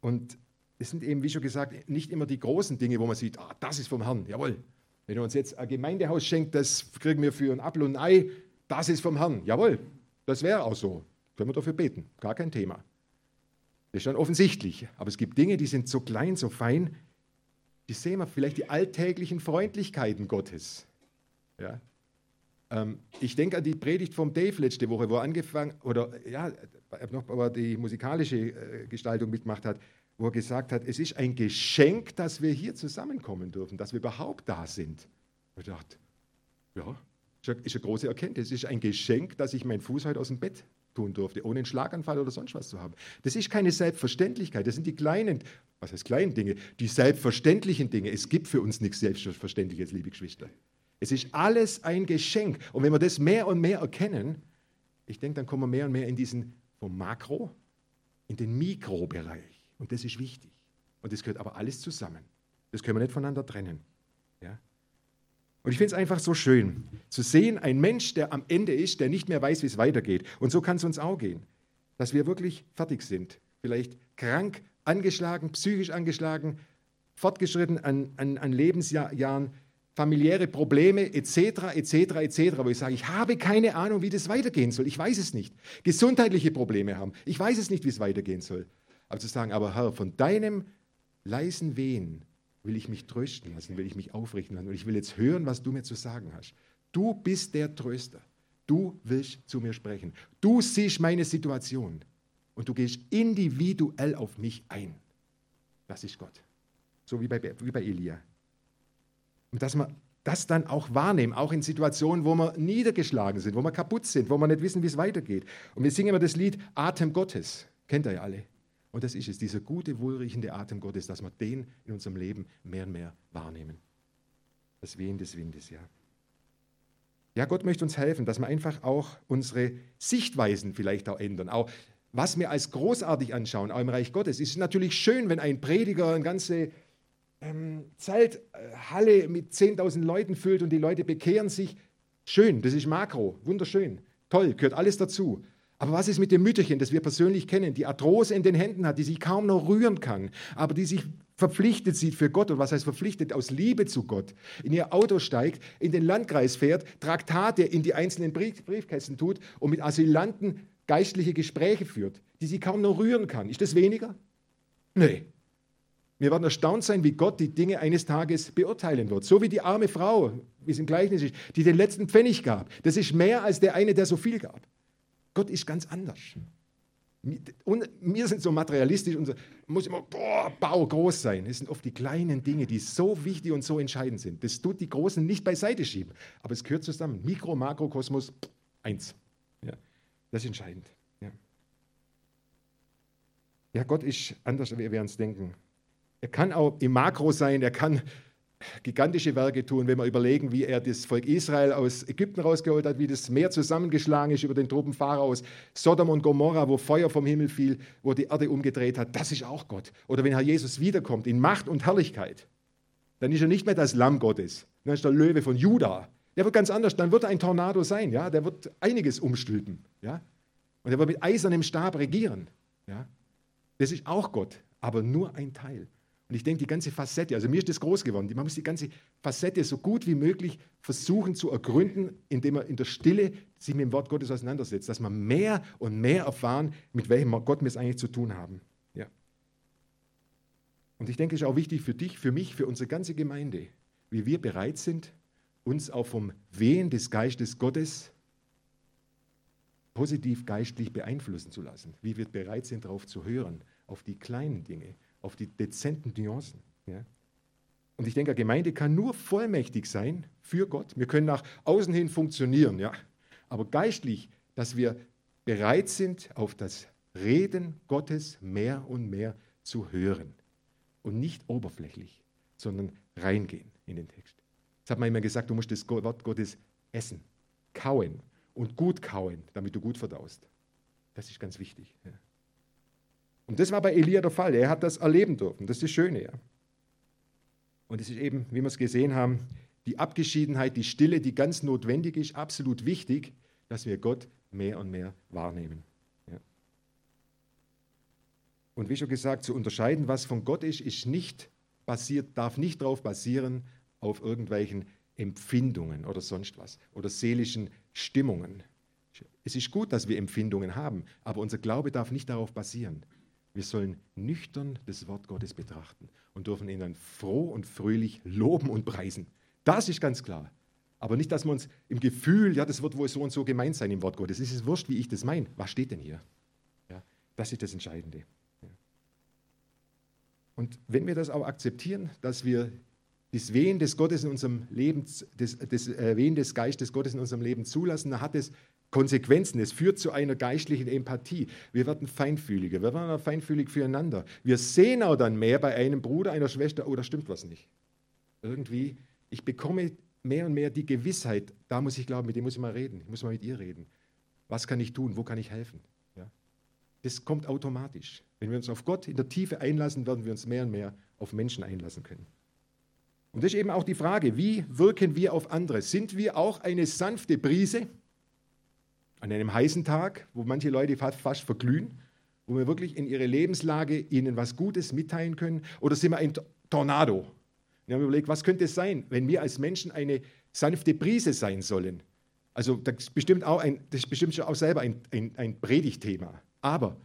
Und es sind eben, wie schon gesagt, nicht immer die großen Dinge, wo man sieht, ah, das ist vom Herrn, jawohl. Wenn er uns jetzt ein Gemeindehaus schenkt, das kriegen wir für ein Apfel und ein Ei, das ist vom Herrn, jawohl. Das wäre auch so. Können wir dafür beten, gar kein Thema. Das ist dann offensichtlich. Aber es gibt Dinge, die sind so klein, so fein, die sehen wir vielleicht die alltäglichen Freundlichkeiten Gottes. Ja? Ähm, ich denke an die Predigt vom Dave letzte Woche, wo er angefangen, oder ja, noch aber die musikalische äh, Gestaltung mitgemacht hat, wo er gesagt hat, es ist ein Geschenk, dass wir hier zusammenkommen dürfen, dass wir überhaupt da sind. Ich dachte, ja, ist eine große Erkenntnis. Es ist ein Geschenk, dass ich meinen Fuß heute aus dem Bett tun durfte, ohne einen Schlaganfall oder sonst was zu haben. Das ist keine Selbstverständlichkeit. Das sind die kleinen, was heißt kleinen Dinge, die selbstverständlichen Dinge. Es gibt für uns nichts Selbstverständliches, liebe Geschwister. Es ist alles ein Geschenk. Und wenn wir das mehr und mehr erkennen, ich denke, dann kommen wir mehr und mehr in diesen vom Makro in den Mikrobereich. Und das ist wichtig. Und das gehört aber alles zusammen. Das können wir nicht voneinander trennen. Ja? Und ich finde es einfach so schön zu sehen, ein Mensch, der am Ende ist, der nicht mehr weiß, wie es weitergeht. Und so kann es uns auch gehen, dass wir wirklich fertig sind. Vielleicht krank, angeschlagen, psychisch angeschlagen, fortgeschritten an, an, an Lebensjahren, familiäre Probleme etc., etc., etc., wo ich sage, ich habe keine Ahnung, wie das weitergehen soll. Ich weiß es nicht. Gesundheitliche Probleme haben. Ich weiß es nicht, wie es weitergehen soll. Aber zu sagen, aber Herr, von deinem leisen Wehen will ich mich trösten lassen, will ich mich aufrichten lassen und ich will jetzt hören, was du mir zu sagen hast. Du bist der Tröster. Du willst zu mir sprechen. Du siehst meine Situation und du gehst individuell auf mich ein. Das ist Gott. So wie bei, wie bei Elia. Und dass wir das dann auch wahrnehmen, auch in Situationen, wo wir niedergeschlagen sind, wo wir kaputt sind, wo wir nicht wissen, wie es weitergeht. Und wir singen immer das Lied Atem Gottes. Kennt ihr ja alle. Und das ist es, dieser gute, wohlriechende Atem Gottes, dass wir den in unserem Leben mehr und mehr wahrnehmen. Das Wehen des Windes, ja. Ja, Gott möchte uns helfen, dass wir einfach auch unsere Sichtweisen vielleicht auch ändern. Auch was wir als großartig anschauen, auch im Reich Gottes. Es ist natürlich schön, wenn ein Prediger eine ganze ähm, Zelthalle mit 10.000 Leuten füllt und die Leute bekehren sich. Schön, das ist Makro, wunderschön, toll, gehört alles dazu. Aber was ist mit dem Mütterchen, das wir persönlich kennen, die Arthrose in den Händen hat, die sich kaum noch rühren kann, aber die sich verpflichtet sieht für Gott, und was heißt verpflichtet, aus Liebe zu Gott, in ihr Auto steigt, in den Landkreis fährt, Traktate in die einzelnen Brief Briefkästen tut und mit Asylanten geistliche Gespräche führt, die sie kaum noch rühren kann. Ist das weniger? Nee, wir werden erstaunt sein, wie Gott die Dinge eines Tages beurteilen wird. So wie die arme Frau, wie es im Gleichnis ist, die den letzten Pfennig gab. Das ist mehr als der eine, der so viel gab. Gott ist ganz anders. Und wir sind so materialistisch und so, muss immer boah, Bau groß sein. Es sind oft die kleinen Dinge, die so wichtig und so entscheidend sind. Das tut die Großen nicht beiseite schieben. Aber es gehört zusammen. Mikro, Makro, Kosmos, eins. Ja, das ist entscheidend. Ja. ja, Gott ist anders, wie wir uns denken. Er kann auch im Makro sein, er kann gigantische Werke tun, wenn wir überlegen, wie er das Volk Israel aus Ägypten rausgeholt hat, wie das Meer zusammengeschlagen ist über den Truppen Pharaos, Sodom und Gomorra, wo Feuer vom Himmel fiel, wo die Erde umgedreht hat, das ist auch Gott. Oder wenn Herr Jesus wiederkommt in Macht und Herrlichkeit, dann ist er nicht mehr das Lamm Gottes, dann ist der Löwe von Juda. Der wird ganz anders, dann wird er ein Tornado sein, ja, der wird einiges umstülpen, ja, und er wird mit eisernem Stab regieren, ja. Das ist auch Gott, aber nur ein Teil. Und ich denke, die ganze Facette, also mir ist das groß geworden, man muss die ganze Facette so gut wie möglich versuchen zu ergründen, indem man in der Stille sich mit dem Wort Gottes auseinandersetzt, dass man mehr und mehr erfahren, mit welchem Gott wir es eigentlich zu tun haben. Ja. Und ich denke, es ist auch wichtig für dich, für mich, für unsere ganze Gemeinde, wie wir bereit sind, uns auch vom Wehen des Geistes Gottes positiv geistlich beeinflussen zu lassen, wie wir bereit sind, darauf zu hören, auf die kleinen Dinge, auf die dezenten Nuancen. Ja? Und ich denke, eine Gemeinde kann nur vollmächtig sein für Gott. Wir können nach außen hin funktionieren, ja. Aber geistlich, dass wir bereit sind, auf das Reden Gottes mehr und mehr zu hören. Und nicht oberflächlich, sondern reingehen in den Text. Das hat man immer gesagt, du musst das Wort Gottes essen, kauen und gut kauen, damit du gut verdaust. Das ist ganz wichtig. Ja. Und das war bei Elia der Fall. Er hat das erleben dürfen. Das ist das Schöne. Ja. Und es ist eben, wie wir es gesehen haben, die Abgeschiedenheit, die Stille, die ganz notwendig ist, absolut wichtig, dass wir Gott mehr und mehr wahrnehmen. Ja. Und wie schon gesagt, zu unterscheiden, was von Gott ist, ist nicht basiert, darf nicht darauf basieren, auf irgendwelchen Empfindungen oder sonst was oder seelischen Stimmungen. Es ist gut, dass wir Empfindungen haben, aber unser Glaube darf nicht darauf basieren. Wir sollen nüchtern das Wort Gottes betrachten und dürfen ihn dann froh und fröhlich loben und preisen. Das ist ganz klar. Aber nicht, dass wir uns im Gefühl, ja, das wird wohl so und so gemeint sein im Wort Gottes. Es ist wurscht, wie ich das meine. Was steht denn hier? Ja, das ist das Entscheidende. Ja. Und wenn wir das auch akzeptieren, dass wir das Wehen des Gottes in unserem Leben, das, das äh, Wehen des Geistes Gottes in unserem Leben zulassen, dann hat es Konsequenzen. Es führt zu einer geistlichen Empathie. Wir werden feinfühliger, wir werden feinfühlig füreinander. Wir sehen auch dann mehr bei einem Bruder, einer Schwester, oh, da stimmt was nicht. Irgendwie, ich bekomme mehr und mehr die Gewissheit, da muss ich glauben, mit dem muss ich mal reden, ich muss mal mit ihr reden. Was kann ich tun, wo kann ich helfen? Ja? Das kommt automatisch. Wenn wir uns auf Gott in der Tiefe einlassen, werden wir uns mehr und mehr auf Menschen einlassen können. Und das ist eben auch die Frage, wie wirken wir auf andere? Sind wir auch eine sanfte Brise an einem heißen Tag, wo manche Leute fast, verglühen, wo wir wirklich in ihre Lebenslage ihnen was Gutes mitteilen können? Oder sind wir ein Tornado? Wir haben überlegt, was könnte es sein, wenn wir als Menschen eine sanfte Brise sein sollen? Also das ist bestimmt auch, ein, das ist bestimmt auch selber ein, ein, ein Predigtthema. Aber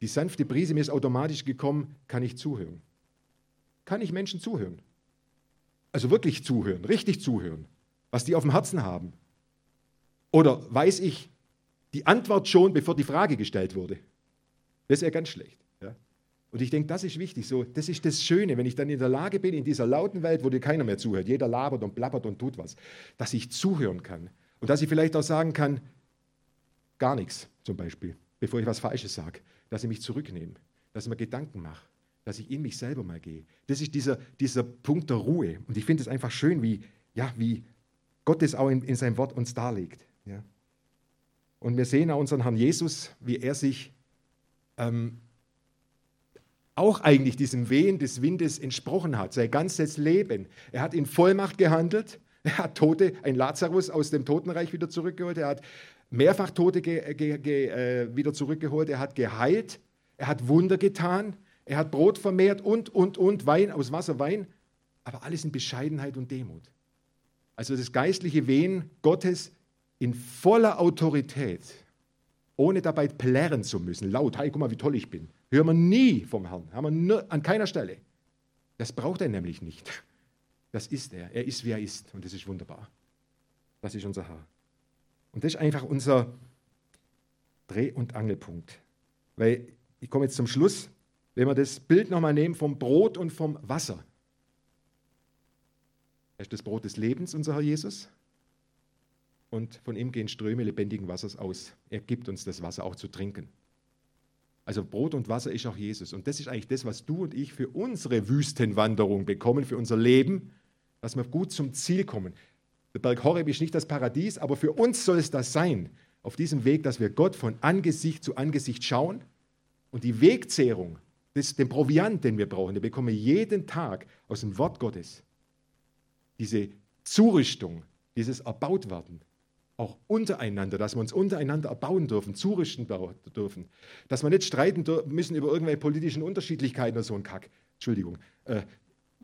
die sanfte Brise, mir ist automatisch gekommen, kann ich zuhören? Kann ich Menschen zuhören? Also wirklich zuhören, richtig zuhören, was die auf dem Herzen haben. Oder weiß ich die Antwort schon, bevor die Frage gestellt wurde? Das ist ja ganz schlecht. Ja? Und ich denke, das ist wichtig. So, das ist das Schöne, wenn ich dann in der Lage bin, in dieser lauten Welt, wo dir keiner mehr zuhört, jeder labert und plappert und tut was, dass ich zuhören kann. Und dass ich vielleicht auch sagen kann, gar nichts zum Beispiel, bevor ich was Falsches sage. Dass ich mich zurücknehme, dass ich mir Gedanken mache, dass ich in mich selber mal gehe. Das ist dieser, dieser Punkt der Ruhe. Und ich finde es einfach schön, wie, ja, wie Gott es auch in, in seinem Wort uns darlegt. Ja. Und wir sehen auch unseren Herrn Jesus, wie er sich ähm, auch eigentlich diesem Wehen des Windes entsprochen hat, sein ganzes Leben. Er hat in Vollmacht gehandelt. Er hat Tote, ein Lazarus aus dem Totenreich wieder zurückgeholt. Er hat mehrfach Tote ge, ge, ge, äh, wieder zurückgeholt. Er hat geheilt. Er hat Wunder getan. Er hat Brot vermehrt und, und, und, Wein, aus Wasser Wein, aber alles in Bescheidenheit und Demut. Also das geistliche Wehen Gottes in voller Autorität, ohne dabei plärren zu müssen, laut, hey, guck mal, wie toll ich bin. Hören wir nie vom Herrn, haben wir an keiner Stelle. Das braucht er nämlich nicht. Das ist er. Er ist, wie er ist. Und das ist wunderbar. Das ist unser Herr. Und das ist einfach unser Dreh- und Angelpunkt. Weil ich komme jetzt zum Schluss. Wenn wir das Bild nochmal nehmen vom Brot und vom Wasser. Er ist das Brot des Lebens, unser Herr Jesus. Und von ihm gehen Ströme lebendigen Wassers aus. Er gibt uns das Wasser auch zu trinken. Also Brot und Wasser ist auch Jesus. Und das ist eigentlich das, was du und ich für unsere Wüstenwanderung bekommen, für unser Leben, dass wir gut zum Ziel kommen. Der Berg Horeb ist nicht das Paradies, aber für uns soll es das sein. Auf diesem Weg, dass wir Gott von Angesicht zu Angesicht schauen und die Wegzehrung das, den Proviant, den wir brauchen, den bekommen wir jeden Tag aus dem Wort Gottes. Diese Zurüstung, dieses Erbautwerden, auch untereinander, dass wir uns untereinander erbauen dürfen, zurüsten dürfen, dass wir nicht streiten müssen über irgendwelche politischen Unterschiedlichkeiten oder so ein Kack. Entschuldigung. Äh,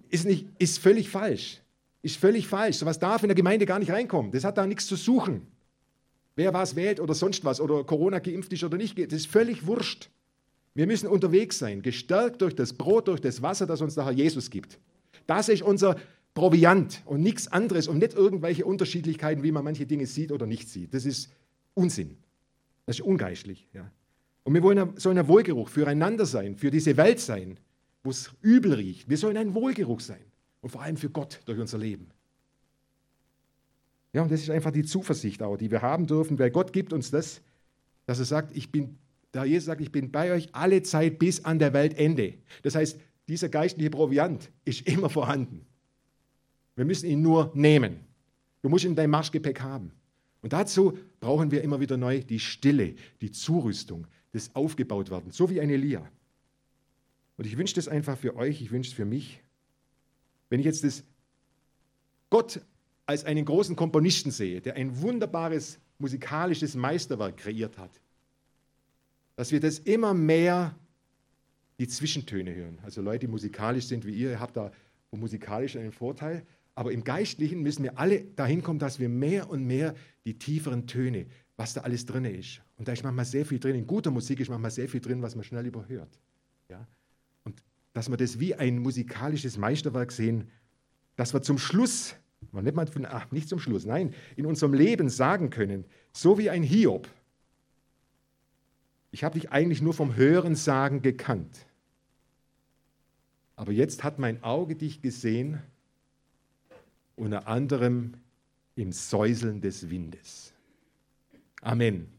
ist, nicht, ist völlig falsch. Ist völlig falsch. So was darf in der Gemeinde gar nicht reinkommen. Das hat da nichts zu suchen. Wer was wählt oder sonst was oder Corona geimpft ist oder nicht, das ist völlig wurscht. Wir müssen unterwegs sein, gestärkt durch das Brot, durch das Wasser, das uns Herr Jesus gibt. Das ist unser Proviant und nichts anderes und nicht irgendwelche Unterschiedlichkeiten, wie man manche Dinge sieht oder nicht sieht. Das ist Unsinn. Das ist ungeistlich. Ja. Und wir wollen, sollen ein Wohlgeruch füreinander sein, für diese Welt sein, wo es übel riecht. Wir sollen ein Wohlgeruch sein und vor allem für Gott durch unser Leben. Ja, und das ist einfach die Zuversicht auch, die wir haben dürfen, weil Gott gibt uns das, dass er sagt, ich bin da Jesus sagt, ich bin bei euch alle Zeit bis an der Weltende. Das heißt, dieser geistliche Proviant ist immer vorhanden. Wir müssen ihn nur nehmen. Du musst ihn in dein Marschgepäck haben. Und dazu brauchen wir immer wieder neu die Stille, die Zurüstung, das Aufgebautwerden, so wie ein Elia. Und ich wünsche das einfach für euch, ich wünsche es für mich. Wenn ich jetzt das Gott als einen großen Komponisten sehe, der ein wunderbares musikalisches Meisterwerk kreiert hat, dass wir das immer mehr die Zwischentöne hören. Also Leute, die musikalisch sind wie ihr, ihr habt da musikalisch einen Vorteil. Aber im Geistlichen müssen wir alle dahin kommen, dass wir mehr und mehr die tieferen Töne, was da alles drin ist. Und da ist manchmal sehr viel drin. In guter Musik ist manchmal sehr viel drin, was man schnell überhört. Ja? Und dass wir das wie ein musikalisches Meisterwerk sehen, dass wir zum Schluss, nicht, mal von, ach, nicht zum Schluss, nein, in unserem Leben sagen können, so wie ein Hiob, ich habe dich eigentlich nur vom Hörensagen gekannt. Aber jetzt hat mein Auge dich gesehen, unter anderem im Säuseln des Windes. Amen.